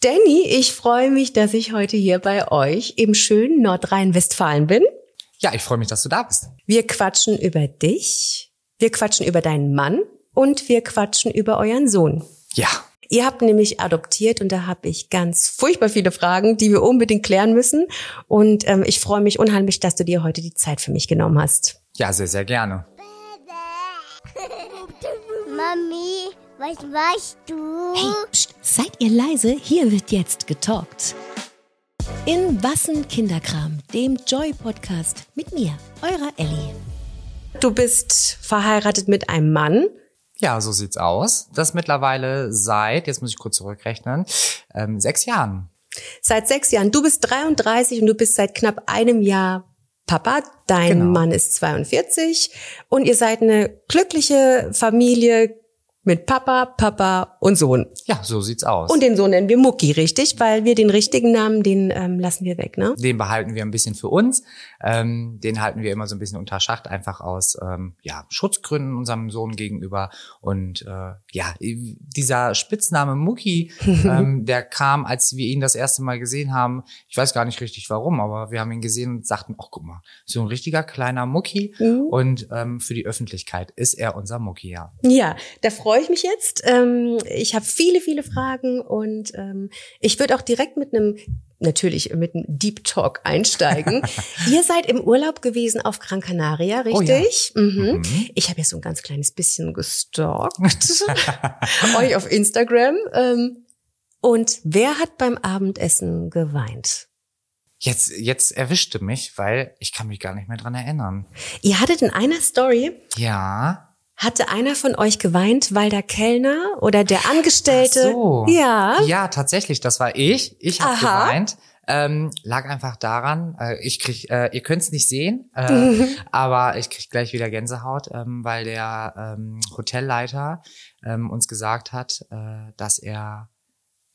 Danny, ich freue mich, dass ich heute hier bei euch im schönen Nordrhein-Westfalen bin. Ja, ich freue mich, dass du da bist. Wir quatschen über dich, wir quatschen über deinen Mann und wir quatschen über euren Sohn. Ja. Ihr habt nämlich adoptiert und da habe ich ganz furchtbar viele Fragen, die wir unbedingt klären müssen. Und ähm, ich freue mich unheimlich, dass du dir heute die Zeit für mich genommen hast. Ja, sehr, sehr gerne. Mami, was machst du? Hey, pst, seid ihr leise? Hier wird jetzt getalkt. In Wassen Kinderkram, dem Joy-Podcast mit mir, eurer Ellie. Du bist verheiratet mit einem Mann. Ja, so sieht's aus. Das mittlerweile seit, jetzt muss ich kurz zurückrechnen, ähm, sechs Jahren. Seit sechs Jahren. Du bist 33 und du bist seit knapp einem Jahr Papa. Dein Genau. Mann ist 42 und ihr seid eine glückliche Familie mit Papa, Papa und Sohn. Ja, so sieht's aus. Und den Sohn nennen wir Mucki, richtig? Weil wir den richtigen Namen, den ähm, lassen wir weg, ne? den behalten wir ein bisschen für uns. Ähm, den halten wir immer so ein bisschen unter Schacht, einfach aus ähm, ja, Schutzgründen unserem Sohn gegenüber. Und äh, ja, dieser Spitzname Mucki, ähm, der kam, als wir ihn das erste Mal gesehen haben. Ich weiß gar nicht richtig warum, aber wir haben ihn gesehen und sagten, ach guck mal, so ein richtiger kleiner Mucki. Mhm. Und ähm, für die Öffentlichkeit ist er unser Mucki, ja. Ja, da freue ich mich jetzt. Ähm, ich habe viele, viele Fragen und ähm, ich würde auch direkt mit einem, natürlich mit einem Deep Talk einsteigen. Ihr seid im Urlaub gewesen auf Gran Canaria, Oh ja. richtig? mhm. Mhm. Ich habe ja so ein ganz kleines bisschen gestalkt. euch auf Instagram. Ähm, und wer hat beim Abendessen geweint? Jetzt, jetzt erwischte mich, weil ich kann mich gar nicht mehr dran erinnern. Ihr hattet in einer Story, Ja. Hatte einer von euch geweint, weil der Kellner oder der Angestellte, Ach so. ja, Ja, tatsächlich, das war ich. Ich habe geweint. Ähm, lag einfach daran, äh, ich krieg, äh, ihr könnt es nicht sehen, äh, aber ich krieg gleich wieder Gänsehaut, ähm, weil der ähm, Hotelleiter ähm, uns gesagt hat, äh, dass er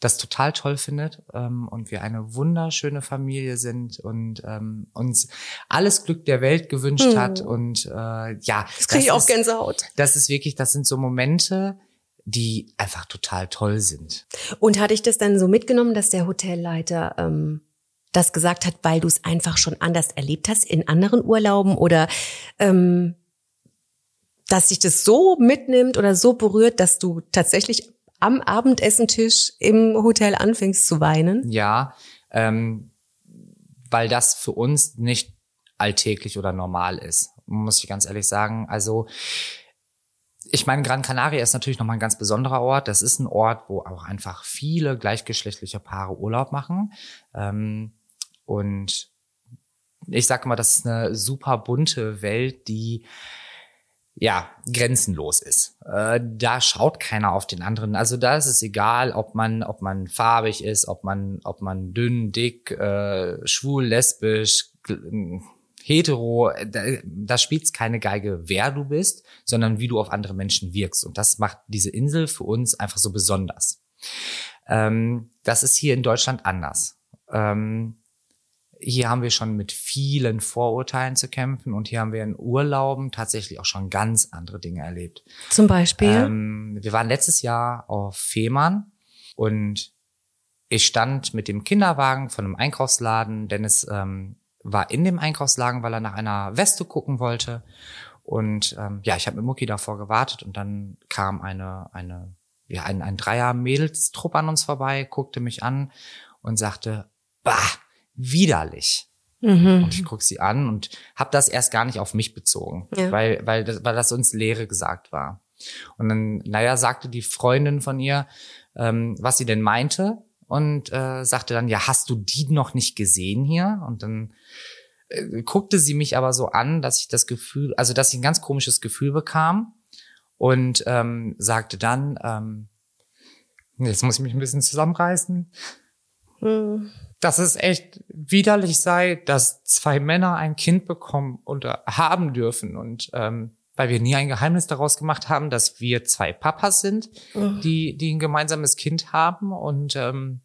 das total toll findet ähm, und wir eine wunderschöne Familie sind und ähm, uns alles Glück der Welt gewünscht Hm. hat und äh, ja, das kriege ich auch ist- Gänsehaut. das ist wirklich, das sind so Momente, die einfach total toll sind. Und hatte ich das dann so mitgenommen, dass der Hotelleiter ähm, das gesagt hat, weil du es einfach schon anders erlebt hast in anderen Urlauben oder ähm, dass sich das so mitnimmt oder so berührt, dass du tatsächlich am Abendessentisch im Hotel anfängst zu weinen? Ja, ähm, weil das für uns nicht alltäglich oder normal ist, muss ich ganz ehrlich sagen. Also ich meine, Gran Canaria ist natürlich nochmal ein ganz besonderer Ort. Das ist ein Ort, wo auch einfach viele gleichgeschlechtliche Paare Urlaub machen. Ähm, und ich sage mal, das ist eine super bunte Welt, die ja, grenzenlos ist. Äh, da schaut keiner auf den anderen. Also da ist es egal, ob man, ob man farbig ist, ob man, ob man dünn, dick, äh, schwul, lesbisch, gl- hetero. Da, da spielt keine Geige, wer du bist, sondern wie du auf andere Menschen wirkst. Und das macht diese Insel für uns einfach so besonders. Ähm, das ist hier in Deutschland anders. Ähm, hier haben wir schon mit vielen Vorurteilen zu kämpfen und hier haben wir in Urlauben tatsächlich auch schon ganz andere Dinge erlebt. Zum Beispiel? Ähm, wir waren letztes Jahr auf Fehmarn und ich stand mit dem Kinderwagen von einem Einkaufsladen. Dennis ähm, war in dem Einkaufsladen, weil er nach einer Weste gucken wollte. Und ähm, ja, ich habe mit Mucki davor gewartet und dann kam eine, eine, ja, ein, ein Dreier-Mädelstrupp an uns vorbei, guckte mich an und sagte, bah, widerlich. mhm. Und ich guck sie an und habe das erst gar nicht auf mich bezogen, Ja. weil, weil, das, weil das uns Lehre gesagt war. Und dann, naja, sagte die Freundin von ihr, ähm, was sie denn meinte und äh, sagte dann, ja, hast du die noch nicht gesehen hier? Und dann äh, guckte sie mich aber so an, dass ich das Gefühl, also dass ich ein ganz komisches Gefühl bekam und ähm, sagte dann, ähm, jetzt muss ich mich ein bisschen zusammenreißen, Mhm. dass es echt widerlich sei, dass zwei Männer ein Kind bekommen oder haben dürfen und ähm, weil wir nie ein Geheimnis daraus gemacht haben, dass wir zwei Papas sind, Mhm. die die ein gemeinsames Kind haben und ähm,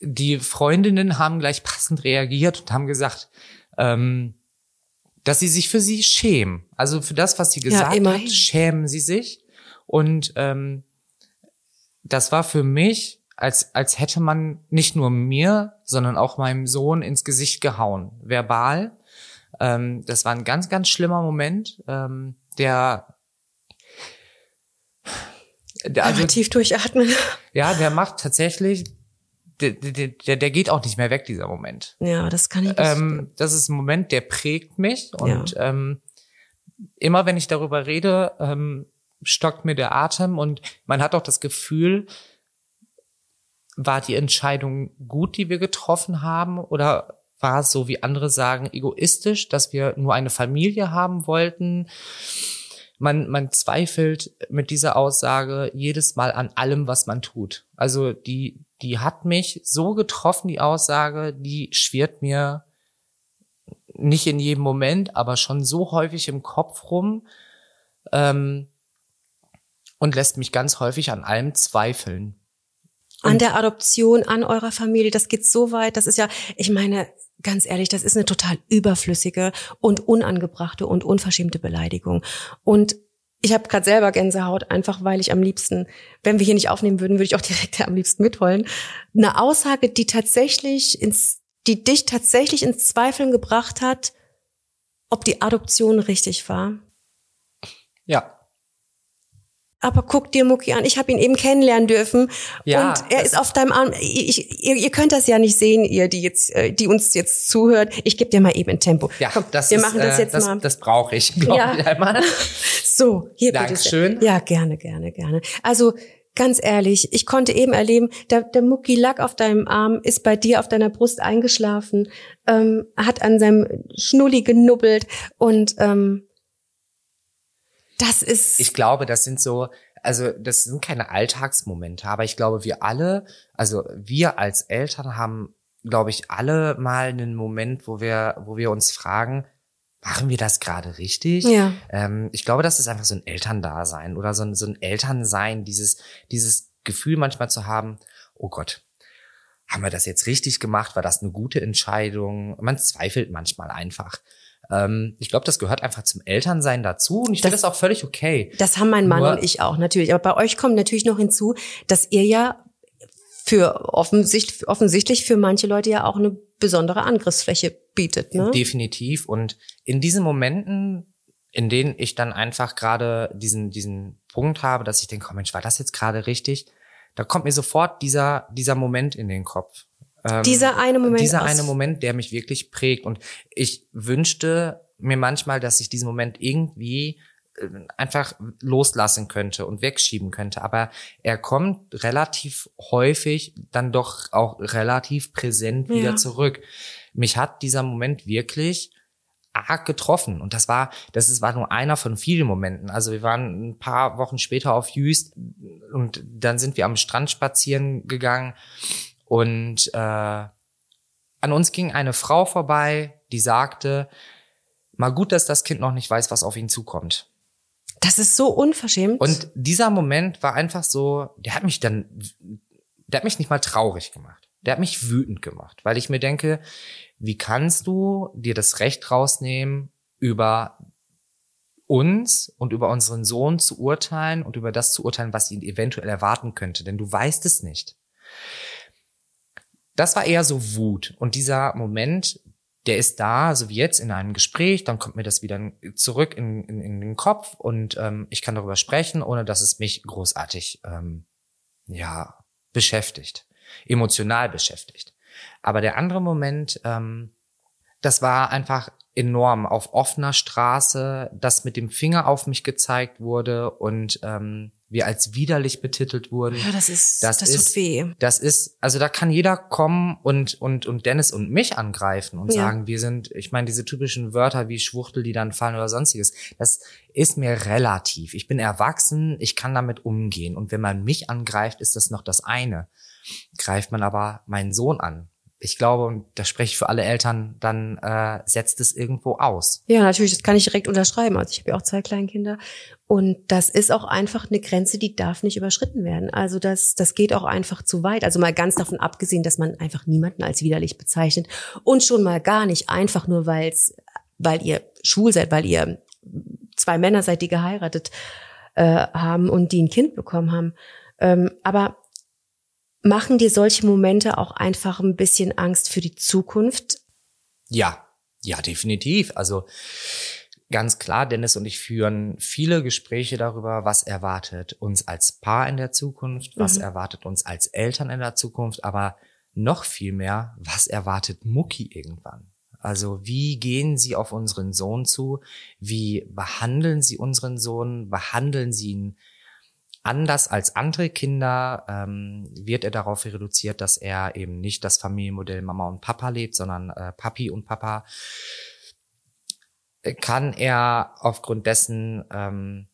die Freundinnen haben gleich passend reagiert und haben gesagt, ähm, dass sie sich für sie schämen. Also für das, was sie Ja, gesagt immerhin. hat, schämen sie sich. Und ähm, das war für mich als, als hätte man nicht nur mir, sondern auch meinem Sohn ins Gesicht gehauen, verbal. Ähm, das war ein ganz, ganz schlimmer Moment, ähm, der, der also, tief durchatmen. Ja, der macht tatsächlich, der, der, der geht auch nicht mehr weg, dieser Moment. Ja, das kann ich nicht. Ähm, das ist ein Moment, der prägt mich und ja. ähm, immer wenn ich darüber rede, ähm, stockt mir der Atem und man hat auch das Gefühl, war die Entscheidung gut, die wir getroffen haben oder war es so, wie andere sagen, egoistisch, dass wir nur eine Familie haben wollten? Man, man zweifelt mit dieser Aussage jedes Mal an allem, was man tut. Also die, die hat mich so getroffen, die Aussage, die schwirrt mir nicht in jedem Moment, aber schon so häufig im Kopf rum ähm, und lässt mich ganz häufig an allem zweifeln an der Adoption, an eurer Familie. Das geht so weit. Das ist ja, ich meine, ganz ehrlich, das ist eine total überflüssige und unangebrachte und unverschämte Beleidigung. Und ich habe gerade selber Gänsehaut, einfach weil ich am liebsten, wenn wir hier nicht aufnehmen würden, würde ich auch direkt am liebsten mitholen. Eine Aussage, die tatsächlich ins, die dich tatsächlich ins Zweifeln gebracht hat, ob die Adoption richtig war. Ja, aber guck dir Mucki an, ich habe ihn eben kennenlernen dürfen ja, und er ist auf deinem Arm. Ich, ihr, ihr könnt das ja nicht sehen, ihr, die jetzt, äh, die uns jetzt zuhört. Ich gebe dir mal eben ein Tempo. Ja, Komm, das wir ist, machen das äh, jetzt das, mal. Das brauche ich, glaube ja. ich einmal. So, hier Dankeschön. bitte. Ja, gerne, gerne, gerne. Also ganz ehrlich, ich konnte eben erleben, der, der Mucki lag auf deinem Arm, ist bei dir auf deiner Brust eingeschlafen, ähm, hat an seinem Schnulli genubbelt und ähm, das ist. Ich glaube, das sind so, also das sind keine Alltagsmomente, aber ich glaube, wir alle, also wir als Eltern haben, glaube ich, alle mal einen Moment, wo wir, wo wir uns fragen, machen wir das gerade richtig? Ja. Ähm, ich glaube, das ist einfach so ein Elterndasein oder so ein, so ein Elternsein, dieses, dieses Gefühl manchmal zu haben, oh Gott, haben wir das jetzt richtig gemacht? War das eine gute Entscheidung? Man zweifelt manchmal einfach. Ähm, ich glaube, das gehört einfach zum Elternsein dazu und ich finde das auch völlig okay. Das haben mein Mann Nur, und ich auch natürlich. Aber bei euch kommt natürlich noch hinzu, dass ihr ja für offensichtlich, offensichtlich für manche Leute ja auch eine besondere Angriffsfläche bietet. Ne? Definitiv. Und in diesen Momenten, in denen ich dann einfach gerade diesen, diesen Punkt habe, dass ich denke, oh Mensch, war das jetzt gerade richtig? Da kommt mir sofort dieser, dieser Moment in den Kopf. Ähm, dieser eine Moment. Dieser eine Moment, der mich wirklich prägt. Und ich wünschte mir manchmal, dass ich diesen Moment irgendwie äh, einfach loslassen könnte und wegschieben könnte. Aber er kommt relativ häufig dann doch auch relativ präsent wieder ja. zurück. Mich hat dieser Moment wirklich arg getroffen. Und das war, das ist, war nur einer von vielen Momenten. Also wir waren ein paar Wochen später auf Jüst und dann sind wir am Strand spazieren gegangen und äh, an uns ging eine Frau vorbei, die sagte, mal gut, dass das Kind noch nicht weiß, was auf ihn zukommt. Das ist so unverschämt. Und dieser Moment war einfach so, der hat mich dann, der hat mich nicht mal traurig gemacht. Der hat mich wütend gemacht, weil ich mir denke, wie kannst du dir das Recht rausnehmen, über uns und über unseren Sohn zu urteilen und über das zu urteilen, was ihn eventuell erwarten könnte, denn du weißt es nicht. Das war eher so Wut. Und dieser Moment, der ist da, so wie jetzt in einem Gespräch, dann kommt mir das wieder zurück in, in, in den Kopf und ähm, ich kann darüber sprechen, ohne dass es mich großartig ähm, ja beschäftigt, emotional beschäftigt. Aber der andere Moment, ähm, das war einfach enorm auf offener Straße, dass mit dem Finger auf mich gezeigt wurde und ähm, wir als widerlich betitelt wurden. Ja, das ist, das, das ist, tut weh. Das ist, also da kann jeder kommen und, und, und Dennis und mich angreifen und ja. sagen, wir sind, ich meine, diese typischen Wörter wie Schwuchtel, die dann fallen oder sonstiges, das ist mir relativ. Ich bin erwachsen, ich kann damit umgehen. Und wenn man mich angreift, ist das noch das eine. Greift man aber meinen Sohn an, ich glaube, und da spreche ich für alle Eltern, dann äh, setzt es irgendwo aus. Ja, natürlich, das kann ich direkt unterschreiben. Also ich habe ja auch zwei Kleinkinder. Und das ist auch einfach eine Grenze, die darf nicht überschritten werden. Also das, das geht auch einfach zu weit. Also mal ganz davon abgesehen, dass man einfach niemanden als widerlich bezeichnet. Und schon mal gar nicht einfach nur, weil's, weil ihr schwul seid, weil ihr zwei Männer seid, die geheiratet äh, haben und die ein Kind bekommen haben. Ähm, aber Machen dir solche Momente auch einfach ein bisschen Angst für die Zukunft? Ja, ja, definitiv. Also ganz klar, Dennis und ich führen viele Gespräche darüber, was erwartet uns als Paar in der Zukunft, was mhm. erwartet uns als Eltern in der Zukunft, aber noch viel mehr, was erwartet Mucki irgendwann? Also wie gehen Sie auf unseren Sohn zu? Wie behandeln Sie unseren Sohn? Behandeln Sie ihn anders als andere Kinder? Ähm, wird er darauf reduziert, dass er eben nicht das Familienmodell Mama und Papa lebt, sondern äh, Papi und Papa? Kann er aufgrund dessen ähm,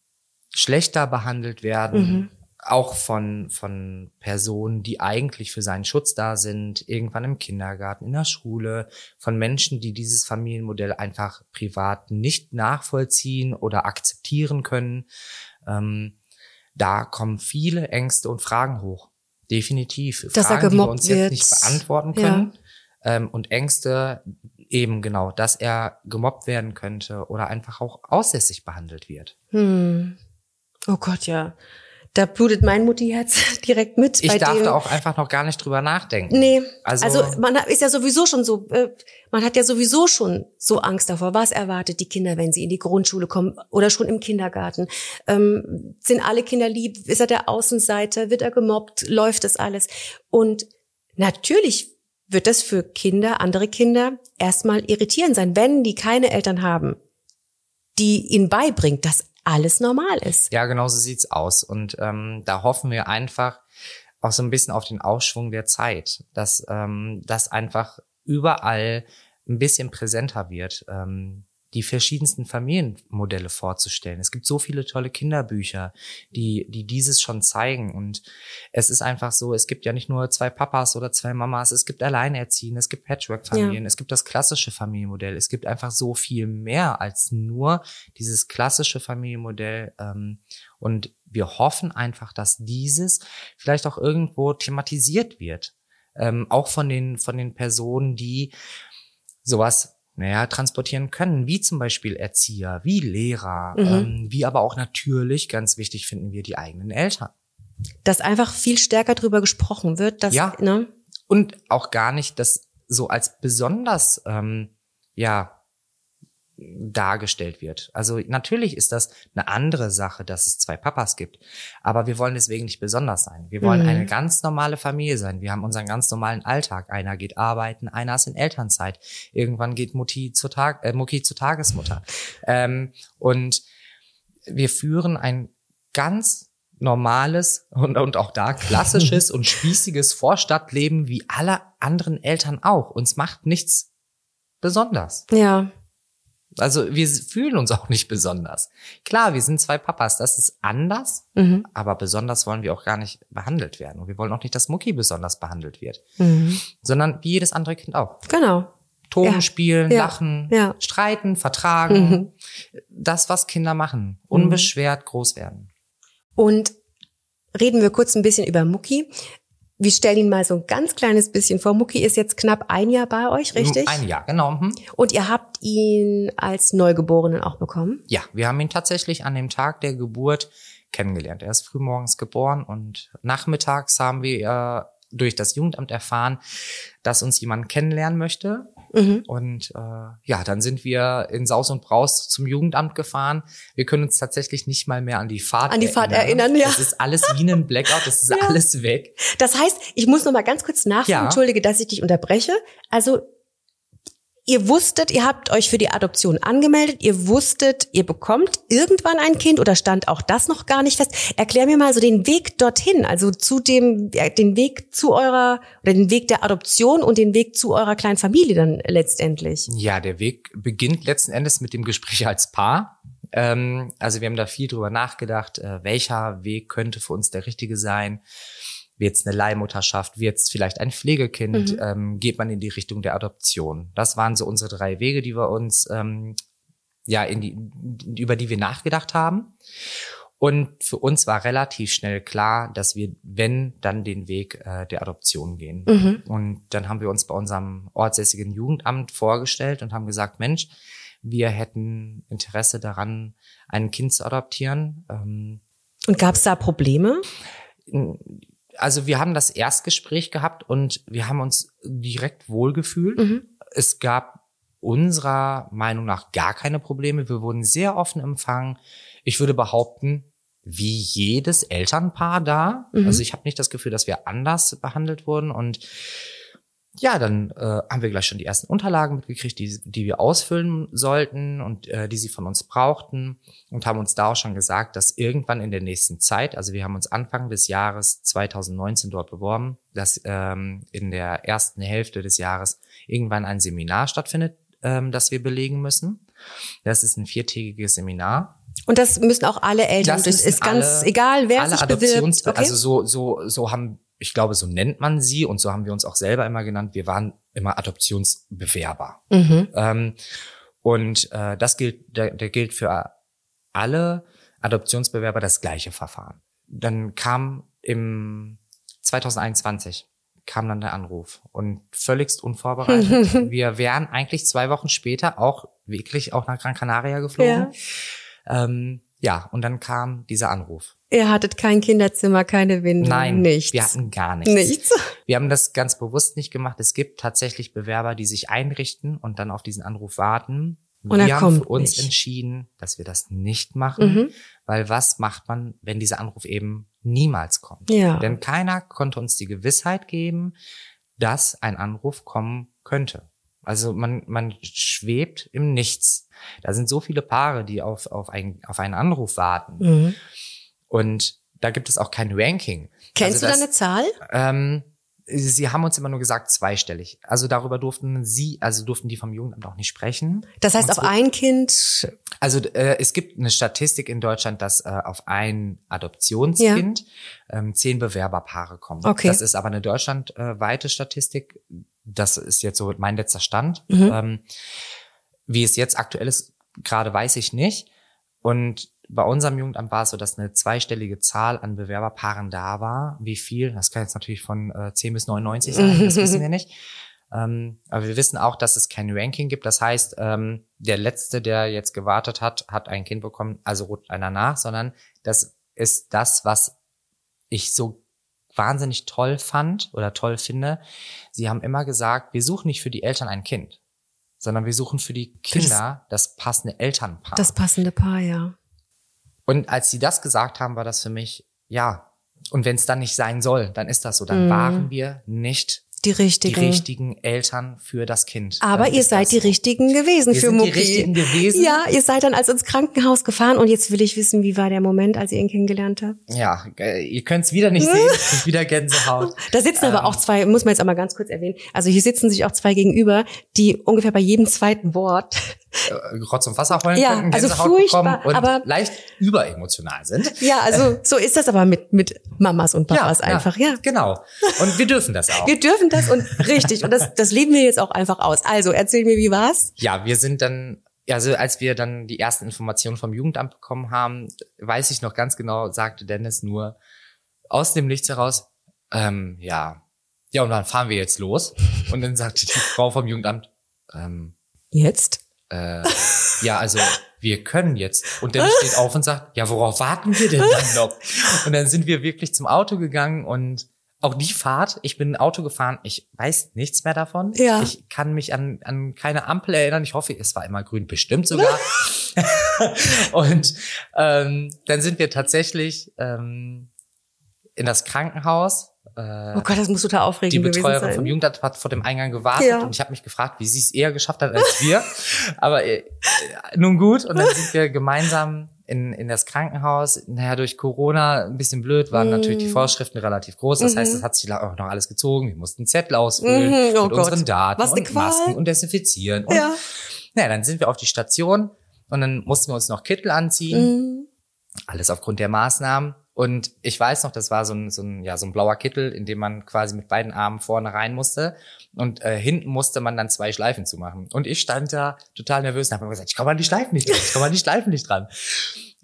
schlechter behandelt werden? Mhm auch von, von Personen, die eigentlich für seinen Schutz da sind, irgendwann im Kindergarten, in der Schule, von Menschen, die dieses Familienmodell einfach privat nicht nachvollziehen oder akzeptieren können. Ähm, da kommen viele Ängste und Fragen hoch. Definitiv. Dass Fragen, er gemobbt die wir uns wird. jetzt nicht beantworten können. Ja. Ähm, und Ängste eben genau, dass er gemobbt werden könnte oder einfach auch aussässig behandelt wird. Hm. Oh Gott, ja da blutet mein Mutti-Herz direkt mit. Ich darf dem. da auch einfach noch gar nicht drüber nachdenken. Nee, also, also man ist ja sowieso schon so, äh, man hat ja sowieso schon so Angst davor. Was erwartet die Kinder, wenn sie in die Grundschule kommen oder schon im Kindergarten? Ähm, sind alle Kinder lieb? Ist er der Außenseiter? Wird er gemobbt? Läuft das alles? Und natürlich wird das für Kinder, andere Kinder, erstmal irritierend sein, wenn die keine Eltern haben, die ihnen beibringt, dass alles normal ist. Ja, genau so sieht's aus. Und ähm, da hoffen wir einfach auch so ein bisschen auf den Aufschwung der Zeit, dass ähm, das einfach überall ein bisschen präsenter wird. Ähm, die verschiedensten Familienmodelle vorzustellen. Es gibt so viele tolle Kinderbücher, die, die dieses schon zeigen. Und es ist einfach so, es gibt ja nicht nur zwei Papas oder zwei Mamas, es gibt Alleinerziehende, es gibt Patchwork-Familien, ja. es gibt das klassische Familienmodell. Es gibt einfach so viel mehr als nur dieses klassische Familienmodell. Ähm, und wir hoffen einfach, dass dieses vielleicht auch irgendwo thematisiert wird. Ähm, auch von den, von den Personen, die sowas naja, transportieren können, wie zum Beispiel Erzieher, wie Lehrer, mhm. ähm, wie aber auch natürlich, ganz wichtig finden wir, die eigenen Eltern. Dass einfach viel stärker drüber gesprochen wird, dass, ja, ne? Und auch gar nicht das so als besonders, ähm, ja, dargestellt wird. Also natürlich ist das eine andere Sache, dass es zwei Papas gibt, aber wir wollen deswegen nicht besonders sein. Wir wollen mhm. eine ganz normale Familie sein. Wir haben unseren ganz normalen Alltag. Einer geht arbeiten, einer ist in Elternzeit. Irgendwann geht Mutti zur Tag, äh, Mutti zur Tagesmutter. Ähm, und wir führen ein ganz normales und, und auch da klassisches und spießiges Vorstadtleben wie alle anderen Eltern auch. Uns macht nichts besonders. Ja. Also wir fühlen uns auch nicht besonders. Klar, wir sind zwei Papas, das ist anders, mhm. aber besonders wollen wir auch gar nicht behandelt werden. Und wir wollen auch nicht, dass Mucki besonders behandelt wird, mhm. sondern wie jedes andere Kind auch. Genau. Toben ja. spielen, ja. lachen, ja. streiten, vertragen. Mhm. Das, was Kinder machen. Unbeschwert groß werden. Und reden wir kurz ein bisschen über Mucki. Wir stellen ihn mal so ein ganz kleines bisschen vor. Mucki ist jetzt knapp ein Jahr bei euch, richtig? Ein Jahr, genau. Hm. Und ihr habt ihn als Neugeborenen auch bekommen? Ja, wir haben ihn tatsächlich an dem Tag der Geburt kennengelernt. Er ist frühmorgens geboren und nachmittags haben wir durch das Jugendamt erfahren, dass uns jemand kennenlernen möchte. Mhm. Und äh, ja, dann sind wir in Saus und Braus zum Jugendamt gefahren. Wir können uns tatsächlich nicht mal mehr an die Fahrt an die Fahrt erinnern. ja. Das ist alles wie ein Blackout, das ist ja. alles weg. Das heißt, ich muss noch mal ganz kurz nachfragen. Ja. Entschuldige, dass ich dich unterbreche. Also Ihr wusstet, ihr habt euch für die Adoption angemeldet, ihr wusstet, ihr bekommt irgendwann ein Kind oder stand auch das noch gar nicht fest? Erklär mir mal so den Weg dorthin, also zu dem, den Weg zu eurer, oder den Weg der Adoption und den Weg zu eurer kleinen Familie dann letztendlich. Ja, der Weg beginnt letzten Endes mit dem Gespräch als Paar. Ähm, also wir haben da viel drüber nachgedacht, äh, welcher Weg könnte für uns der richtige sein wird es eine Leihmutterschaft, wird es vielleicht ein Pflegekind, mhm. ähm, geht man in die Richtung der Adoption. Das waren so unsere drei Wege, die wir uns ähm, ja in die über die wir nachgedacht haben. Und für uns war relativ schnell klar, dass wir, wenn, dann den Weg äh, der Adoption gehen. Mhm. Und dann haben wir uns bei unserem ortsässigen Jugendamt vorgestellt und haben gesagt, Mensch, wir hätten Interesse daran, ein Kind zu adoptieren. Ähm, und gab es da Probleme? Also wir haben das Erstgespräch gehabt und wir haben uns direkt wohlgefühlt. Mhm. Es gab unserer Meinung nach gar keine Probleme. Wir wurden sehr offen empfangen. Ich würde behaupten, wie jedes Elternpaar da. Mhm. Also ich habe nicht das Gefühl, dass wir anders behandelt wurden. Und ja, dann äh, haben wir gleich schon die ersten Unterlagen mitgekriegt, die, die wir ausfüllen sollten und äh, die sie von uns brauchten und haben uns da auch schon gesagt, dass irgendwann in der nächsten Zeit, also wir haben uns Anfang des Jahres 2019 dort beworben, dass ähm, in der ersten Hälfte des Jahres irgendwann ein Seminar stattfindet, ähm, das wir belegen müssen. Das ist ein viertägiges Seminar. Und das müssen auch alle Eltern. Das, müssen ist ganz alle- egal, wer alle sich bewirbt. Adoptions, Okay? also so so so haben ich glaube so nennt man sie und so haben wir uns auch selber immer genannt. Wir waren immer Adoptionsbewerber. mhm. Ähm, und äh, das gilt, der, der gilt für alle Adoptionsbewerber das gleiche Verfahren. Dann kam im 2021 kam dann der Anruf und völligst unvorbereitet. Wir wären eigentlich zwei Wochen später auch wirklich auch nach Gran Canaria geflogen. Ja, ähm, ja und dann kam dieser Anruf. Ihr hattet kein Kinderzimmer, keine Windeln, Nein, nichts. wir hatten gar nichts. nichts. Wir haben das ganz bewusst nicht gemacht. Es gibt tatsächlich Bewerber, die sich einrichten und dann auf diesen Anruf warten. Und er wir haben für uns nicht. entschieden, dass wir das nicht machen, Mhm. weil was macht man, wenn dieser Anruf eben niemals kommt? Ja. Denn keiner konnte uns die Gewissheit geben, dass ein Anruf kommen könnte. Also man, man schwebt im Nichts. Da sind so viele Paare, die auf, auf, ein, auf einen Anruf warten. Mhm. Und da gibt es auch kein Ranking. Kennst also du da eine Zahl? ähm, sie haben uns immer nur gesagt zweistellig. Also darüber durften sie, also durften die vom Jugendamt auch nicht sprechen. Das heißt, auf ein Kind, Also äh, es gibt eine Statistik in Deutschland, dass äh, auf ein Adoptionskind ähm, zehn Bewerberpaare kommen. Okay. Das ist aber eine deutschlandweite Statistik. Das ist jetzt so mein letzter Stand. Mhm. Ähm, wie es jetzt aktuell ist, gerade weiß ich nicht. Und bei unserem Jugendamt war es so, dass eine zweistellige Zahl an Bewerberpaaren da war. Wie viel? Das kann jetzt natürlich von äh, 10 bis 99 sein, das wissen wir nicht. Ähm, aber wir wissen auch, dass es kein Ranking gibt. Das heißt, ähm, der Letzte, der jetzt gewartet hat, hat ein Kind bekommen, also ruht einer nach, sondern das ist das, was ich so wahnsinnig toll fand oder toll finde. Sie haben immer gesagt, wir suchen nicht für die Eltern ein Kind, sondern wir suchen für die Kinder das passende Elternpaar. das passende Paar, ja. Und als sie das gesagt haben, war das für mich, ja. Und wenn es dann nicht sein soll, dann ist das so. Dann Mhm. waren wir nicht Die die richtigen. richtigen Eltern für das Kind. Aber Dann ihr ist seid das die richtigen gewesen Wir für sind die Mucki. richtigen gewesen. Ja, ihr seid dann also ins Krankenhaus gefahren und jetzt will ich wissen, wie war der Moment, als ihr ihn kennengelernt habt? Ja, äh, ihr könnt es wieder nicht sehen. Ich krieg wieder Gänsehaut. Da sitzen aber Ähm. auch zwei, muss man jetzt auch mal ganz kurz erwähnen. Also hier sitzen sich auch zwei gegenüber, die ungefähr bei jedem zweiten Wort. Äh, Rotz und Wasser heulen Ja, könnten, also furchtbar, bekommen und aber- leicht überemotional sind. Ja, also so ist das aber mit, mit Mamas und Papas ja, einfach, ja. Genau. Und wir dürfen das auch. Wir dürfen das und richtig. Und das, das leben wir jetzt auch einfach aus. Also erzähl mir, wie war's? Ja, wir sind dann, also als wir dann die ersten Informationen vom Jugendamt bekommen haben, weiß ich noch ganz genau, sagte Dennis nur aus dem Nichts heraus, ähm, ja, ja, und dann fahren wir jetzt los. Und dann sagte die Frau vom Jugendamt, ähm, Jetzt? Äh, ja, also wir können jetzt. Und Dennis steht auf und sagt, ja, worauf warten wir denn dann noch? Und dann sind wir wirklich zum Auto gegangen und auch die Fahrt, ich bin Auto gefahren, ich weiß nichts mehr davon. Ja. Ich kann mich an, an keine Ampel erinnern. Ich hoffe, es war immer grün, bestimmt sogar. und ähm, dann sind wir tatsächlich ähm, in das Krankenhaus. Äh, Oh Gott, das muss total aufregend die gewesen Betreuerin vom Jugendamt hat vor dem Eingang gewartet Ja. und ich habe mich gefragt, wie sie es eher geschafft hat als wir. Aber äh, nun gut, und dann sind wir gemeinsam in, in das Krankenhaus. Naja, durch Corona ein bisschen blöd, waren Mm. natürlich die Vorschriften relativ groß. Das heißt, Mhm. es hat sich auch noch alles gezogen. Wir mussten Zettel ausfüllen Mhm, oh mit Gott. unseren Daten und Qual. Masken und desinfizieren. Und, Ja. naja, dann sind wir auf die Station und dann mussten wir uns noch Kittel anziehen Mhm. alles aufgrund der Maßnahmen. Und ich weiß noch, das war so ein, so ein, ja, so ein blauer Kittel, in dem man quasi mit beiden Armen vorne rein musste. Und äh, hinten musste man dann zwei Schleifen zumachen. Und ich stand da total nervös und habe gesagt, ich komme an die Schleifen nicht dran, ich komme an die Schleifen nicht dran.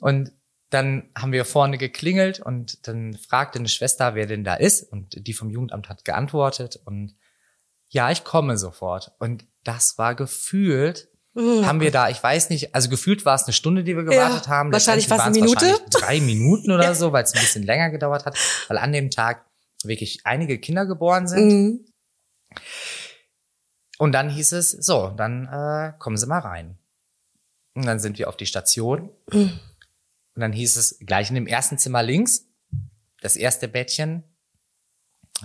Und dann haben wir vorne geklingelt und dann fragte eine Schwester, wer denn da ist. Und die vom Jugendamt hat geantwortet. Und ja, ich komme sofort. Und das war gefühlt. Haben wir da, ich weiß nicht, also gefühlt war es eine Stunde, die wir gewartet haben. wahrscheinlich war's eine Minute. wahrscheinlich drei Minuten oder Ja. so, weil es ein bisschen länger gedauert hat. Weil an dem Tag wirklich einige Kinder geboren sind. Mhm. Und dann hieß es, so, dann äh, kommen Sie mal rein. Und dann sind wir auf die Station. Mhm. Und dann hieß es gleich in dem ersten Zimmer links, das erste Bettchen,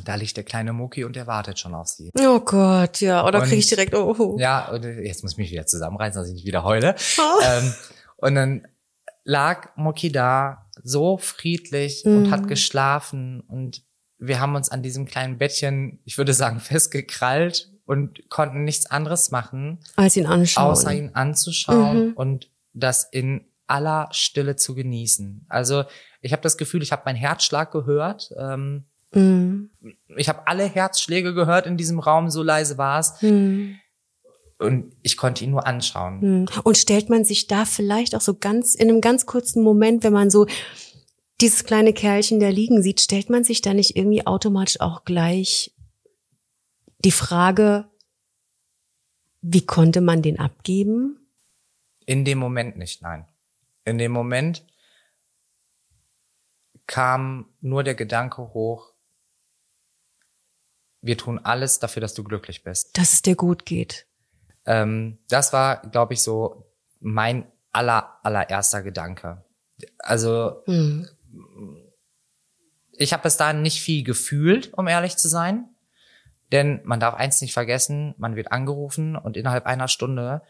da liegt der kleine Mucki und der wartet schon auf sie. Oh Gott, ja. Oder kriege ich direkt, oh, oh. Ja, und jetzt muss ich mich wieder zusammenreißen, dass ich nicht wieder heule. Oh. ähm, und dann lag Mucki da so friedlich Mhm. und hat geschlafen und wir haben uns an diesem kleinen Bettchen, ich würde sagen, festgekrallt und konnten nichts anderes machen, Als ihn anschauen. außer ihn anzuschauen Mhm. und das in aller Stille zu genießen. Also ich habe das Gefühl, ich habe meinen Herzschlag gehört. Ähm, Mhm. ich habe alle Herzschläge gehört in diesem Raum, so leise war es. Mhm. Und ich konnte ihn nur anschauen. Mhm. Und stellt man sich da vielleicht auch so ganz, in einem ganz kurzen Moment, wenn man so dieses kleine Kerlchen da liegen sieht, stellt man sich da nicht irgendwie automatisch auch gleich die Frage, wie konnte man den abgeben? In dem Moment nicht, nein. In dem Moment kam nur der Gedanke hoch, wir tun alles dafür, dass du glücklich bist. Dass es dir gut geht. Ähm, das war, glaube ich, so mein aller, allererster Gedanke. Also Mhm. ich habe bis dahin nicht viel gefühlt, um ehrlich zu sein. Denn man darf eins nicht vergessen, man wird angerufen und innerhalb einer Stunde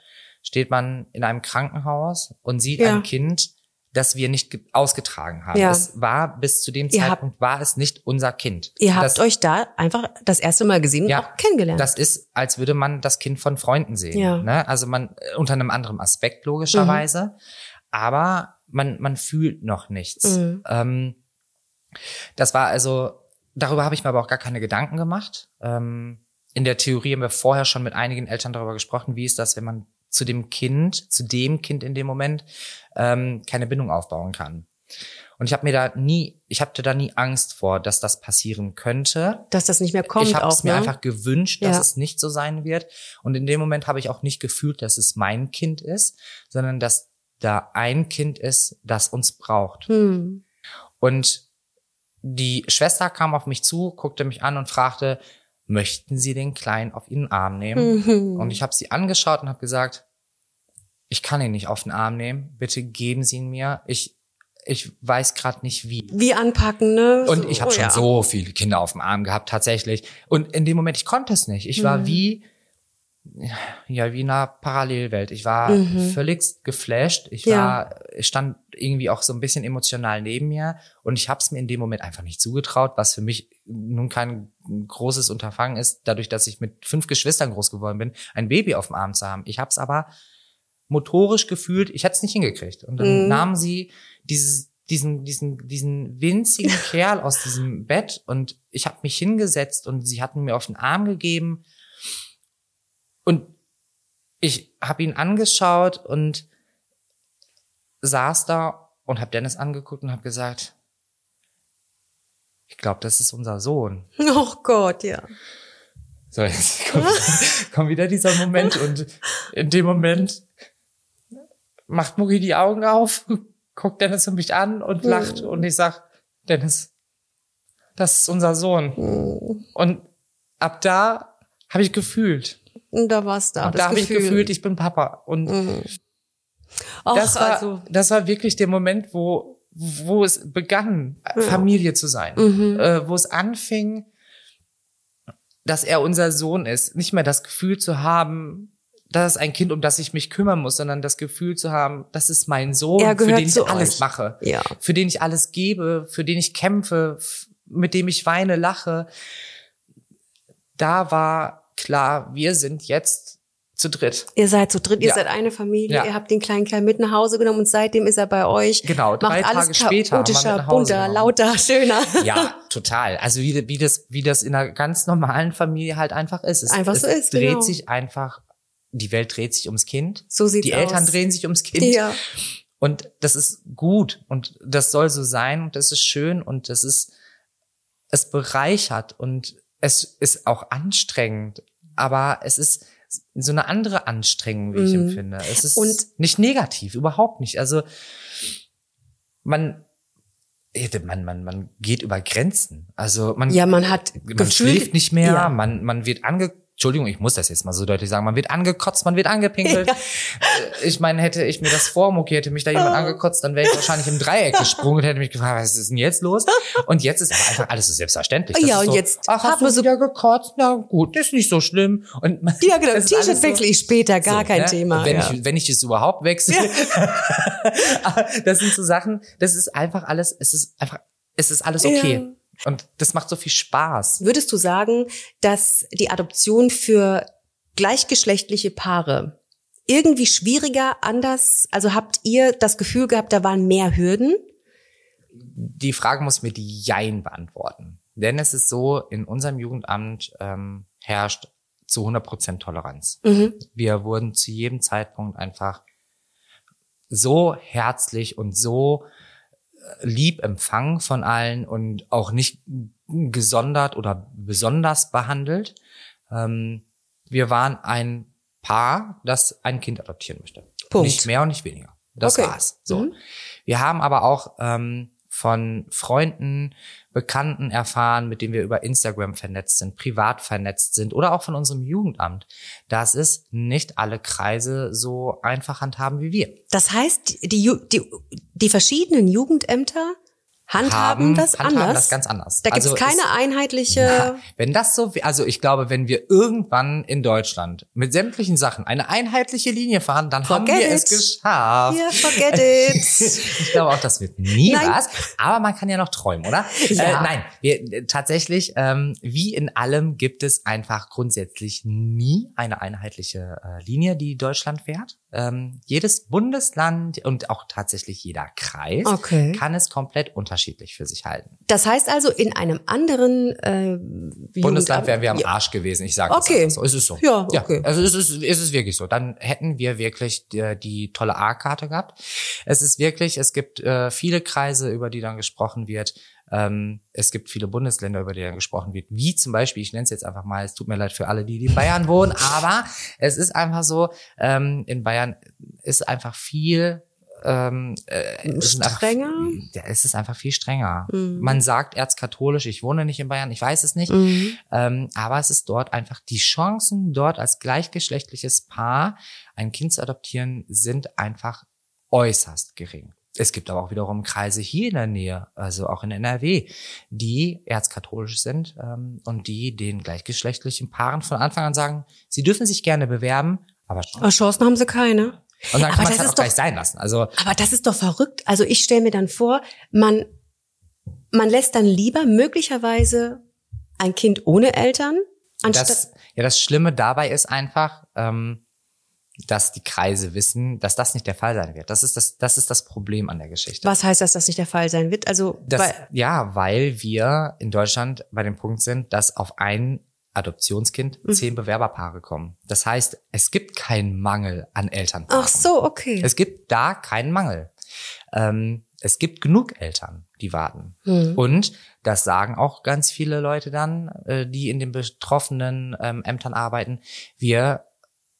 steht man in einem Krankenhaus und sieht Ja. ein Kind, das wir nicht ge- ausgetragen haben. Ja. Es war bis zu dem Ihr habt- Zeitpunkt war es nicht unser Kind. Ihr habt das, euch da einfach das erste Mal gesehen und Ja, auch kennengelernt. das ist, als würde man das Kind von Freunden sehen. Ja. Ne? Also man äh, unter einem anderen Aspekt logischerweise, Mhm. aber man man fühlt noch nichts. Mhm. Ähm, das war also darüber habe ich mir aber auch gar keine Gedanken gemacht. Ähm, in der Theorie haben wir vorher schon mit einigen Eltern darüber gesprochen, wie ist das, wenn man zu dem Kind, zu dem Kind in dem Moment ähm, keine Bindung aufbauen kann. Und ich habe mir da nie, ich hatte da nie Angst vor, dass das passieren könnte dass das nicht mehr kommt ich habe es mir ne? einfach gewünscht, dass Ja. es nicht so sein wird. Und in dem Moment habe ich auch nicht gefühlt, dass es mein Kind ist, sondern dass da ein Kind ist, das uns braucht. Hm. Und die Schwester kam auf mich zu, guckte mich an und fragte, möchten Sie den Kleinen auf Ihren Arm nehmen? Mhm. Und ich habe sie angeschaut und habe gesagt, ich kann ihn nicht auf den Arm nehmen. Bitte geben Sie ihn mir. Ich, ich weiß gerade nicht wie. Wie anpacken, ne? Und ich habe schon ja. so viele Kinder auf dem Arm gehabt, tatsächlich. Und in dem Moment, ich konnte es nicht. Ich war Mhm. wie, ja, wie in einer Parallelwelt. Ich war Mhm. völlig geflasht. Ich Ja. war, ich stand irgendwie auch so ein bisschen emotional neben mir. Und ich habe es mir in dem Moment einfach nicht zugetraut, was für mich nun kein großes Unterfangen ist, dadurch, dass ich mit fünf Geschwistern groß geworden bin, ein Baby auf dem Arm zu haben. Ich habe es aber motorisch gefühlt, ich hätte es nicht hingekriegt. Und dann Mhm. nahmen sie dieses, diesen, diesen, diesen winzigen Kerl aus diesem Bett und ich habe mich hingesetzt und sie hatten mir auf den Arm gegeben und ich habe ihn angeschaut und saß da und habe Dennis angeguckt und habe gesagt, ich glaube, das ist unser Sohn. Oh Gott, ja. So, jetzt kommt, kommt wieder dieser Moment und in dem Moment macht Mugi die Augen auf, guckt Dennis mich an und lacht und ich sag, Dennis, das ist unser Sohn. Und ab da habe ich gefühlt. Und da war's da. Das da habe ich Gefühl. gefühlt, ich bin Papa. Und Och, das war, also, das war wirklich der Moment, wo, wo es begann, Familie zu sein. Mhm. Äh, wo es anfing, dass er unser Sohn ist. Nicht mehr das Gefühl zu haben, das ist ein Kind, um das ich mich kümmern muss, sondern das Gefühl zu haben, das ist mein Sohn, für den ich alles euch. mache, ja. für den ich alles gebe, für den ich kämpfe, mit dem ich weine, lache. Da war klar, wir sind jetzt zu dritt. Ihr seid zu dritt, ihr Ja. seid eine Familie, Ja. ihr habt den kleinen Kerl mit nach Hause genommen und seitdem ist er bei euch. Genau, drei macht alles Tage später chaotischer, bunter, genommen. lauter, schöner. Ja, total. Also wie, wie das, wie das in einer ganz normalen Familie halt einfach ist. Es, Einfach es so ist, dreht genau. sich einfach, die Welt dreht sich ums Kind. So sieht's Die Eltern aus. drehen sich ums Kind. Ja. Und das ist gut und das soll so sein und das ist schön und das ist, es bereichert und es ist auch anstrengend, aber es ist so eine andere Anstrengung, wie ich Mhm. empfinde. Es ist Und- nicht negativ, überhaupt nicht. Also man, man, man, man geht über Grenzen. Also man, Ja, man hat man schläft nicht mehr, Ja. man, man wird ange, Entschuldigung, ich muss das jetzt mal so deutlich sagen, man wird angekotzt, man wird angepinkelt. Ja. Äh, Ich meine, hätte ich mir das vormucki, hätte mich da jemand angekotzt, dann wäre ich wahrscheinlich im Dreieck gesprungen und hätte mich gefragt, was ist denn jetzt los? Und jetzt ist aber einfach alles so selbstverständlich. Das Ja, und so, jetzt ach, hat hast man du so- wieder gekotzt? Na gut, ist nicht so schlimm. Und man, Ja, genau. T-Shirt so- wechsle ich später, gar so, kein ne? Thema. Wenn, ja. ich, wenn ich es überhaupt wechsle. Aber das sind so Sachen, das ist einfach alles, es ist einfach, es ist alles okay. Und das macht so viel Spaß. Würdest du sagen, dass die Adoption für gleichgeschlechtliche Paare irgendwie schwieriger, anders, also habt ihr das Gefühl gehabt, da waren mehr Hürden? Die Frage muss mit Jein beantworten. Denn es ist so, in unserem Jugendamt ähm, herrscht zu 100% Toleranz. Mhm. Wir wurden zu jedem Zeitpunkt einfach so herzlich und so lieb empfangen von allen und auch nicht gesondert oder besonders behandelt. Ähm, wir waren ein Paar, das ein Kind adoptieren möchte. Punkt. Nicht mehr und nicht weniger. Das Okay. war's. So. Mhm. Wir haben aber auch ähm, von Freunden, Bekannten erfahren, mit denen wir über Instagram vernetzt sind, privat vernetzt sind oder auch von unserem Jugendamt, dass es nicht alle Kreise so einfach handhaben wie wir. Das heißt, die, die, die verschiedenen Jugendämter handhaben das handhaben anders? das ganz anders. Da Also keine es- einheitliche... Ja, wenn das so, also ich glaube, wenn wir irgendwann in Deutschland mit sämtlichen Sachen eine einheitliche Linie fahren, dann haben Forget wir es it. geschafft. Ja, forget it. ich glaube auch, das wird nie Nein. was. Aber man kann ja noch träumen, oder? Ja. Äh, nein, wir, äh, tatsächlich, ähm, wie in allem gibt es einfach grundsätzlich nie eine einheitliche äh, Linie, die Deutschland fährt. Ähm, jedes Bundesland und auch tatsächlich jeder Kreis Okay. kann es komplett unterschiedlich für sich halten. Das heißt also, in einem anderen äh, Bundesland wären wir am Ja. Arsch gewesen. Ich sage Okay. so. Es ist so. Ja, okay. also es ist, es ist wirklich so. Dann hätten wir wirklich die, die tolle A-Karte gehabt. Es ist wirklich, es gibt äh, viele Kreise, über die dann gesprochen wird. Ähm, es gibt viele Bundesländer, über die dann gesprochen wird. Wie zum Beispiel, ich nenne es jetzt einfach mal, es tut mir leid für alle, die, die in Bayern wohnen, aber es ist einfach so, ähm, in Bayern ist einfach viel ähm, äh, es sind einfach- Strenger? ja, es ist einfach viel strenger. Mhm. Man sagt erzkatholisch, ich wohne nicht in Bayern, ich weiß es nicht. Mhm. Ähm, aber es ist dort einfach, die Chancen, dort als gleichgeschlechtliches Paar ein Kind zu adoptieren, sind einfach äußerst gering. Es gibt aber auch wiederum Kreise hier in der Nähe, also auch in NRW, die erzkatholisch sind ähm, und die den gleichgeschlechtlichen Paaren von Anfang an sagen, sie dürfen sich gerne bewerben, aber Aber Chancen haben sie keine. Und dann Aber kann man das es halt gleich sein lassen. Also Aber das ist doch verrückt. Also ich stelle mir dann vor, man, man lässt dann lieber möglicherweise ein Kind ohne Eltern, anstatt. das, ja, das Schlimme dabei ist einfach, ähm, dass die Kreise wissen, dass das nicht der Fall sein wird. Das ist das, das ist das Problem an der Geschichte. was heißt das, dass nicht der Fall sein wird? Also, Das, weil, ja, weil wir in Deutschland bei dem Punkt sind, dass auf ein Adoptionskind Mhm. zehn Bewerberpaare kommen. Das heißt, es gibt keinen Mangel an Elternpaaren. ach so, okay. Es gibt da keinen Mangel. Ähm, es gibt genug Eltern, die warten. Hm. Und das sagen auch ganz viele Leute dann, äh, die in den betroffenen ähm, Ämtern arbeiten. Wir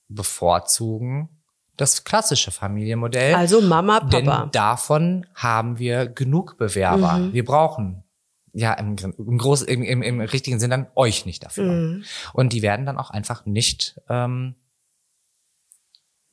bevorzugen das klassische Familienmodell. Also Mama, Denn Papa. davon haben wir genug Bewerber. Mhm. Wir brauchen ja im, im, Groß, im, im, im richtigen Sinn dann euch nicht dafür. Mhm. Und die werden dann auch einfach nicht ähm,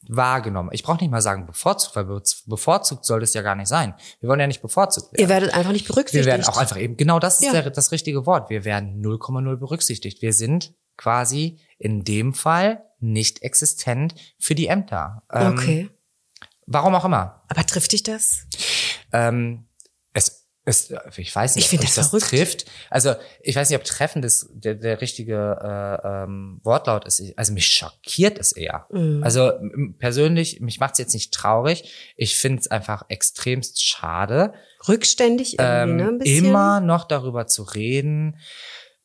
wahrgenommen. Ich brauche nicht mal sagen bevorzugt, weil be- bevorzugt soll das ja gar nicht sein. Wir wollen ja nicht bevorzugt werden. Ihr werdet einfach nicht berücksichtigt. Wir werden auch einfach eben, genau das ist Ja. der, das richtige Wort. Wir werden 0,0 berücksichtigt. Wir sind quasi in dem Fall nicht existent für die Ämter. Ähm, Okay. Warum auch immer. Aber trifft dich das? Ähm, es, ich weiß nicht, Ich ob das das trifft. Also ich weiß nicht, ob treffend ist, der, der richtige äh, ähm, Wortlaut ist. Also mich schockiert es eher. Mhm. Also persönlich, mich macht es jetzt nicht traurig. Ich finde es einfach extremst schade, Rückständig irgendwie, ne? Ein ähm, bisschen. immer noch darüber zu reden,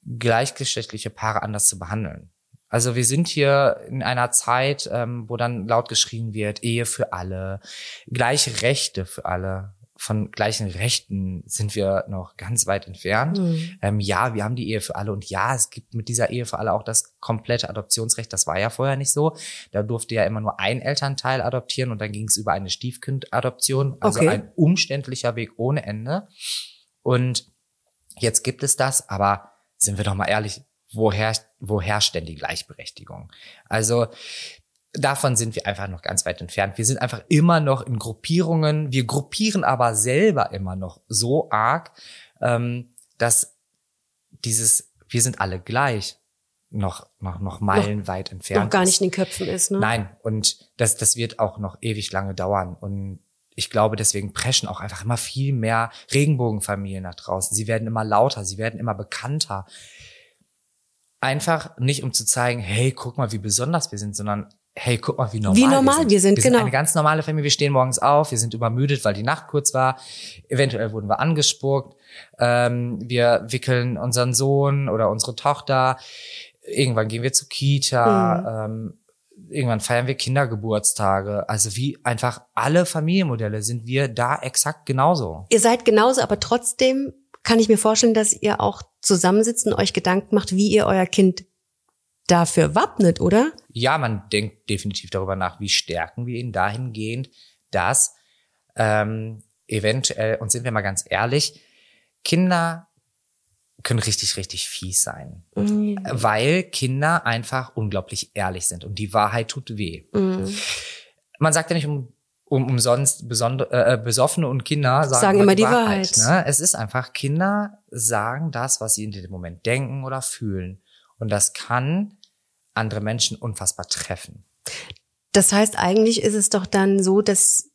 gleichgeschlechtliche Paare anders zu behandeln. Also wir sind hier in einer Zeit, ähm, wo dann laut geschrien wird, Ehe für alle, gleiche Rechte für alle. Von gleichen Rechten sind wir noch ganz weit entfernt. Mhm. Ähm, ja, wir haben die Ehe für alle und ja, es gibt mit dieser Ehe für alle auch das komplette Adoptionsrecht. Das war ja vorher nicht so. Da durfte ja immer nur ein Elternteil adoptieren und dann ging es über eine Stiefkindadoption. Also Okay. ein umständlicher Weg ohne Ende. Und jetzt gibt es das, aber sind wir doch mal ehrlich, woher, wo herrscht denn die Gleichberechtigung? Also davon sind wir einfach noch ganz weit entfernt. Wir sind einfach immer noch in Gruppierungen. Wir gruppieren aber selber immer noch so arg, ähm, dass dieses, wir sind alle gleich, noch, noch, noch meilenweit entfernt. Noch gar nicht in den Köpfen ist, ne? Nein, und das, das wird auch noch ewig lange dauern. Und ich glaube, deswegen preschen auch einfach immer viel mehr Regenbogenfamilien nach draußen. Sie werden immer lauter, sie werden immer bekannter. Einfach nicht, um zu zeigen, hey, guck mal, wie besonders wir sind, sondern hey, guck mal, wie normal, Wie normal wir sind. wir sind, wir genau. Sind eine ganz normale Familie. Wir stehen morgens auf, wir sind übermüdet, weil die Nacht kurz war. Eventuell wurden wir angespuckt. Ähm, wir wickeln unseren Sohn oder unsere Tochter. Irgendwann gehen wir zur Kita. Mhm. Ähm, irgendwann feiern wir Kindergeburtstage. Also wie einfach alle Familienmodelle sind wir da exakt genauso. Ihr seid genauso, aber trotzdem kann ich mir vorstellen, dass ihr auch zusammensitzt und euch Gedanken macht, wie ihr euer Kind dafür wappnet, oder? Ja, man denkt definitiv darüber nach, wie stärken wir ihn dahingehend, dass ähm, eventuell, und sind wir mal ganz ehrlich, Kinder können richtig, richtig fies sein. Mhm. Weil Kinder einfach unglaublich ehrlich sind und die Wahrheit tut weh. Mhm. Man sagt ja nicht um, um umsonst besonder, äh, Besoffene und Kinder sagen, Sagen immer die Wahrheit. Ne? Es ist einfach, Kinder sagen das, was sie in dem Moment denken oder fühlen. Und das kann andere Menschen unfassbar treffen. Das heißt, eigentlich ist es doch dann so, dass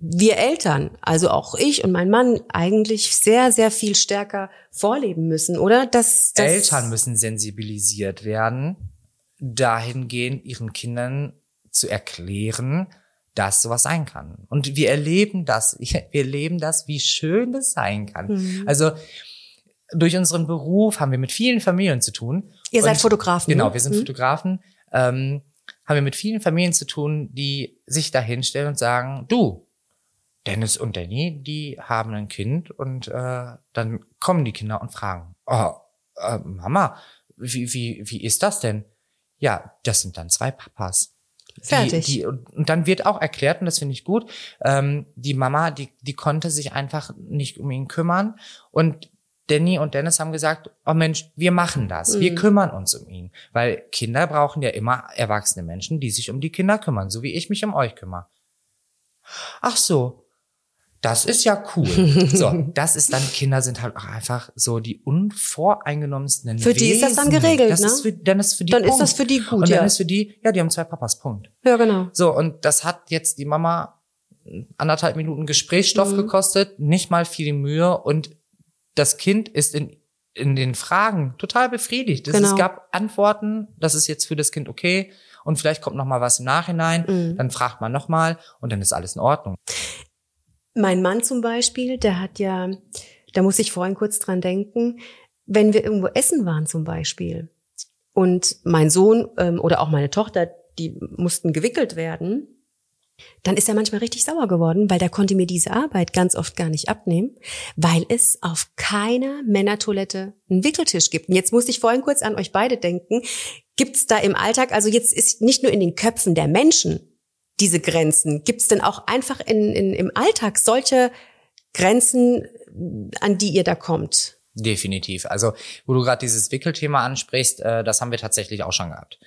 wir Eltern, also auch ich und mein Mann, eigentlich sehr, sehr viel stärker vorleben müssen, oder? Dass, dass Eltern müssen sensibilisiert werden, dahingehend ihren Kindern zu erklären, dass sowas sein kann. Und wir erleben das, wir erleben das, wie schön das sein kann. Mhm. Also durch unseren Beruf haben wir mit vielen Familien zu tun. Ihr seid Fotografen. Genau, ne? wir sind Mhm. Fotografen. Ähm, haben wir mit vielen Familien zu tun, die sich da hinstellen und sagen, du, Dennis und Danny, die haben ein Kind und äh, dann kommen die Kinder und fragen, oh, äh, Mama, wie, wie, wie ist das denn? Ja, das sind dann zwei Papas. Die- Fertig. Die, und und dann wird auch erklärt, und das finde ich gut, ähm, die Mama, die, die konnte sich einfach nicht um ihn kümmern. Und Danny und Dennis haben gesagt, oh Mensch, wir machen das. Wir Mhm. kümmern uns um ihn. Weil Kinder brauchen ja immer erwachsene Menschen, die sich um die Kinder kümmern, so wie ich mich um euch kümmere. Ach so. Das ist ja cool. So, das ist dann, Kinder sind halt auch einfach so die unvoreingenommensten Für die ist das dann geregelt, das ne? Ist für, dann ist für die Dann ist Punkt. das für die gut, Und dann ja. ist für die, ja, die haben zwei Papas, Punkt. Ja, genau. So, und das hat jetzt die Mama anderthalb Minuten Gesprächsstoff Mhm. gekostet, nicht mal viel Mühe und das Kind ist in, in den Fragen total befriedigt. Es, Genau. es gab Antworten, das ist jetzt für das Kind okay und vielleicht kommt noch mal was im Nachhinein, Mhm. dann fragt man noch mal und dann ist alles in Ordnung. Mein Mann zum Beispiel, der hat ja, da muss ich vorhin kurz dran denken, wenn wir irgendwo essen waren zum Beispiel und mein Sohn ähm, oder auch meine Tochter, die mussten gewickelt werden, dann ist er manchmal richtig sauer geworden, weil der konnte mir diese Arbeit ganz oft gar nicht abnehmen, weil es auf keiner Männertoilette einen Wickeltisch gibt. Und jetzt musste ich vorhin kurz an euch beide denken. Gibt's da im Alltag, also jetzt ist nicht nur in den Köpfen der Menschen diese Grenzen, gibt's denn auch einfach in, in, im Alltag solche Grenzen, an die ihr da kommt? Definitiv. Also, wo du gerade dieses Wickelthema ansprichst, äh, das haben wir tatsächlich auch schon gehabt.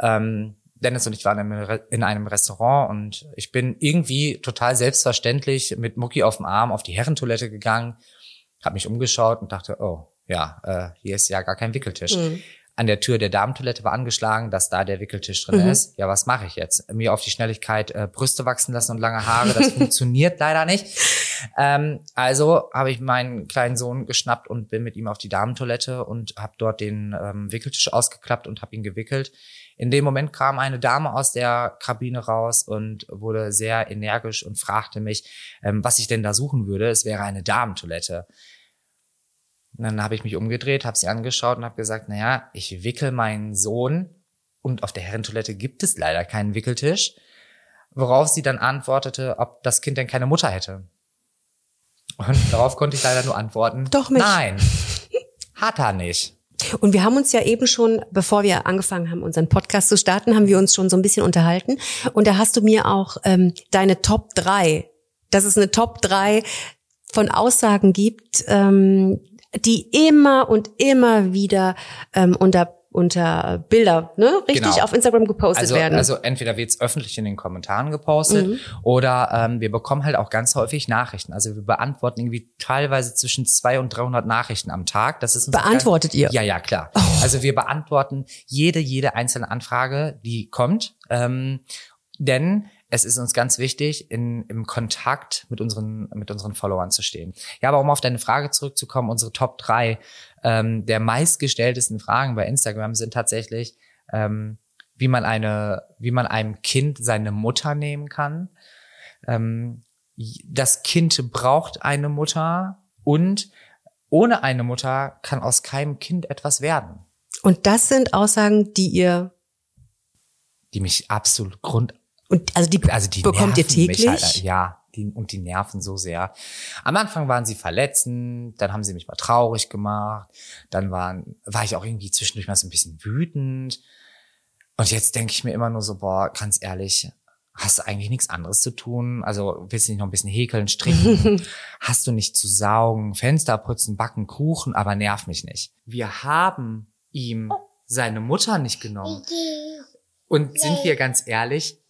Ähm, Dennis und ich waren in einem Re- in einem Restaurant und ich bin irgendwie total selbstverständlich mit Mucki auf dem Arm auf die Herrentoilette gegangen, habe mich umgeschaut und dachte, oh, ja, äh, hier ist ja gar kein Wickeltisch. Mhm. An der Tür der Damentoilette war angeschlagen, dass da der Wickeltisch drin Mhm. ist. Ja, was mache ich jetzt? Mir auf die Schnelligkeit äh, Brüste wachsen lassen und lange Haare, das funktioniert leider nicht. Ähm, also habe ich meinen kleinen Sohn geschnappt und bin mit ihm auf die Damentoilette und habe dort den ähm, Wickeltisch ausgeklappt und habe ihn gewickelt. In dem Moment kam eine Dame aus der Kabine raus und wurde sehr energisch und fragte mich, ähm, was ich denn da suchen würde. Es wäre eine Damentoilette. Und dann habe ich mich umgedreht, habe sie angeschaut und habe gesagt, naja, ich wickel meinen Sohn und auf der Herrentoilette gibt es leider keinen Wickeltisch. Worauf sie dann antwortete, ob das Kind denn keine Mutter hätte. Und darauf konnte ich leider nur antworten. Doch nicht. Nein, hat er nicht. Und wir haben uns ja eben schon, bevor wir angefangen haben, unseren Podcast zu starten, haben wir uns schon so ein bisschen unterhalten. Und da hast du mir auch ähm, deine Top 3, das ist eine Top 3 von Aussagen gibt, ähm, die immer und immer wieder ähm, unter unter Bilder, ne, richtig Genau. auf Instagram gepostet Also, werden. also entweder wird's öffentlich in den Kommentaren gepostet oder ähm, wir bekommen halt auch ganz häufig Nachrichten. Also wir beantworten irgendwie teilweise zwischen 200 und 300 Nachrichten am Tag. Das ist uns auch Beantwortet ganz, ihr? Ja, ja, klar. Also wir beantworten jede, jede einzelne Anfrage, die kommt. Ähm, denn es ist uns ganz wichtig, in, im Kontakt mit unseren, mit unseren Followern zu stehen. Ja, aber um auf deine Frage zurückzukommen, unsere Top drei ähm, der meistgestelltesten Fragen bei Instagram sind tatsächlich, ähm, wie man eine, wie man einem Kind seine Mutter nehmen kann. Ähm, das Kind braucht eine Mutter und ohne eine Mutter kann aus keinem Kind etwas werden, und das sind Aussagen, die ihr die mich absolut grund, und also die, also die bekommt ihr mich täglich. Halt, ja, die, und die nerven so sehr. Am Anfang waren sie verletzend, dann haben sie mich mal traurig gemacht, dann waren, war ich auch irgendwie zwischendurch mal so ein bisschen wütend. Und jetzt denke ich mir immer nur so, boah, ganz ehrlich, hast du eigentlich nichts anderes zu tun? Also willst du nicht noch ein bisschen häkeln, stricken? hast du nicht zu saugen, Fenster putzen, backen, Kuchen, aber nerv mich nicht. Wir haben ihm seine Mutter nicht genommen. Und sind wir ganz ehrlich,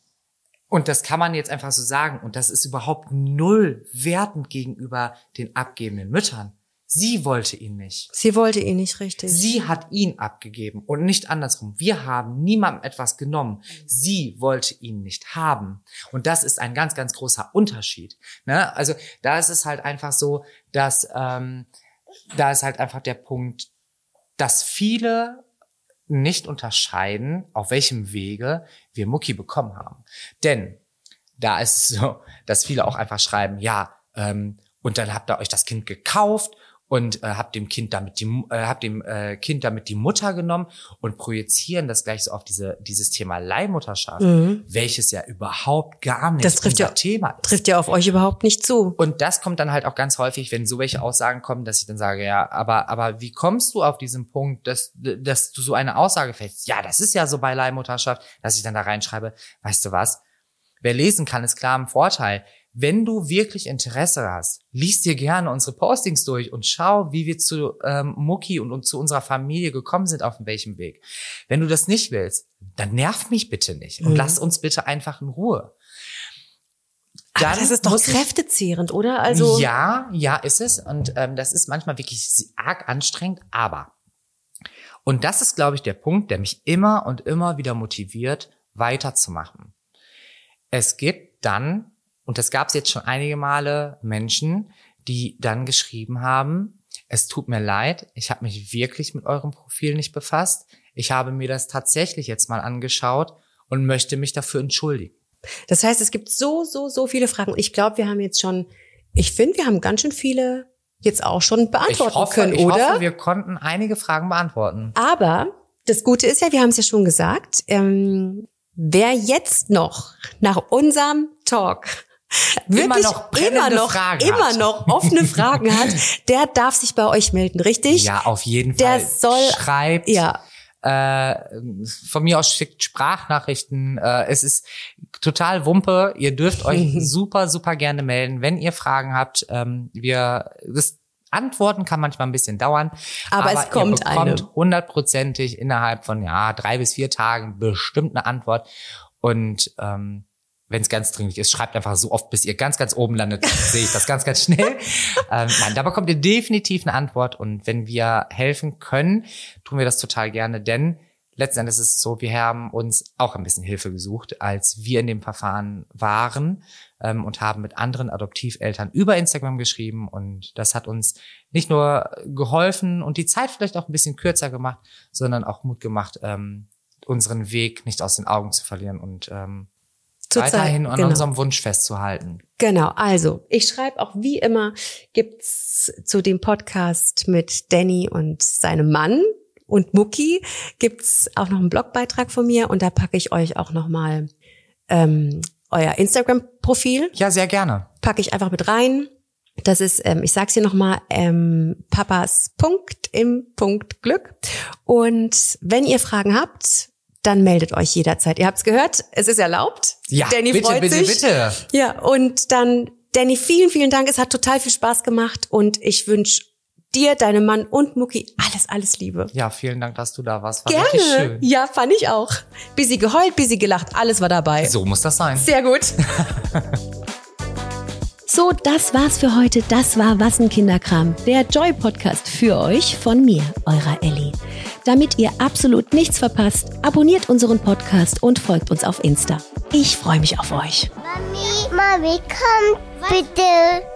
und das kann man jetzt einfach so sagen, und das ist überhaupt null wertend gegenüber den abgebenden Müttern. Sie wollte ihn nicht. Sie wollte ihn nicht richtig. Sie hat ihn abgegeben und nicht andersrum. Wir haben niemandem etwas genommen. Sie wollte ihn nicht haben. Und das ist ein ganz, ganz großer Unterschied. Ne? Also da ist es halt einfach so, dass ähm, da ist halt einfach der Punkt, dass viele nicht unterscheiden, auf welchem Wege wir Mucki bekommen haben. Denn da ist es so, dass viele auch einfach schreiben, ja, ähm, und dann habt ihr euch das Kind gekauft und äh, habt dem Kind damit die äh, habt dem äh, Kind damit die Mutter genommen und projizieren das gleich so auf diese dieses Thema Leihmutterschaft, welches ja überhaupt gar nicht Mhm. Das trifft ja- Thema ist. Trifft ja auf euch überhaupt nicht zu. Und das kommt dann halt auch ganz häufig, wenn so welche Aussagen kommen, dass ich dann sage, ja, aber, aber wie kommst du auf diesen Punkt, dass, dass du so eine Aussage fällst? Ja, das ist ja so bei Leihmutterschaft, dass ich dann da reinschreibe, weißt du was? Wer lesen kann, ist klar im Vorteil. Wenn du wirklich Interesse hast, liest dir gerne unsere Postings durch und schau, wie wir zu ähm, Mucki und, und zu unserer Familie gekommen sind, auf welchem Weg. Wenn du das nicht willst, dann nerv mich bitte nicht und Mhm. lass uns bitte einfach in Ruhe. Aber das ist doch kräftezehrend, oder? Also ja, ja, ist es. Und ähm, das ist manchmal wirklich arg anstrengend, aber. Und das ist, glaube ich, der Punkt, der mich immer und immer wieder motiviert, weiterzumachen. Es gibt dann, und das gab es jetzt schon einige Male, Menschen, die dann geschrieben haben, es tut mir leid, ich habe mich wirklich mit eurem Profil nicht befasst. Ich habe mir das tatsächlich jetzt mal angeschaut und möchte mich dafür entschuldigen. Das heißt, es gibt so, so, so viele Fragen. Ich glaube, wir haben jetzt schon, ich finde, wir haben ganz schön viele jetzt auch schon Ich beantworten hoffe, können, ich oder? hoffe, wir konnten einige Fragen beantworten. Aber das Gute ist ja, wir haben es ja schon gesagt, ähm, wer jetzt noch nach unserem Talk wirklich noch brennende immer noch, Fragen immer hat. noch offene Fragen hat, der darf sich bei euch melden, richtig? Ja, auf jeden Der Fall. soll- Schreibt. Ja. Äh, von mir aus schickt Sprachnachrichten. Äh, es ist total Wumpe. Ihr dürft euch super, super gerne melden, wenn ihr Fragen habt. Ähm, wir, das Antworten kann manchmal ein bisschen dauern. Aber es kommt ihr bekommt eine. hundertprozentig innerhalb von ja drei bis vier Tagen bestimmt eine Antwort. Und ähm, wenn es ganz dringlich ist, schreibt einfach so oft, bis ihr ganz, ganz oben landet, sehe ich das ganz, ganz schnell. ähm, nein, da bekommt ihr definitiv eine Antwort. Und wenn wir helfen können, tun wir das total gerne, denn letzten Endes ist es so, wir haben uns auch ein bisschen Hilfe gesucht, als wir in dem Verfahren waren ähm, und haben mit anderen Adoptiveltern über Instagram geschrieben. Und das hat uns nicht nur geholfen und die Zeit vielleicht auch ein bisschen kürzer gemacht, sondern auch Mut gemacht, ähm, unseren Weg nicht aus den Augen zu verlieren und ähm, Zurzeit, weiterhin an genau. unserem Wunsch festzuhalten. Genau, also ich schreibe auch wie immer, gibt's zu dem Podcast mit Danny und seinem Mann und Mucki, gibt's auch noch einen Blogbeitrag von mir und da packe ich euch auch nochmal ähm, euer Instagram-Profil, Ja, sehr gerne. packe ich einfach mit rein. Das ist, ähm, ich sag's hier nochmal, ähm, Papas Punkt im Punkt Glück. Und wenn ihr Fragen habt, dann meldet euch jederzeit. Ihr habt's gehört, es ist erlaubt. Ja, Danny bitte, freut bitte, sich. bitte. Ja, und dann Danny, vielen, vielen Dank. Es hat total viel Spaß gemacht und ich wünsche dir, deinem Mann und Mucki alles, alles Liebe. Ja, vielen Dank, dass du da warst. War Gerne. Ja, fand ich auch. Busy geheult, busy gelacht, alles war dabei. So muss das sein. Sehr gut. So, das war's für heute. Das war Was ein Kinderkram, der Joy-Podcast für euch von mir, eurer Ellie. Damit ihr absolut nichts verpasst, abonniert unseren Podcast und folgt uns auf Insta. Ich freue mich auf euch. Mami, Mami, komm bitte.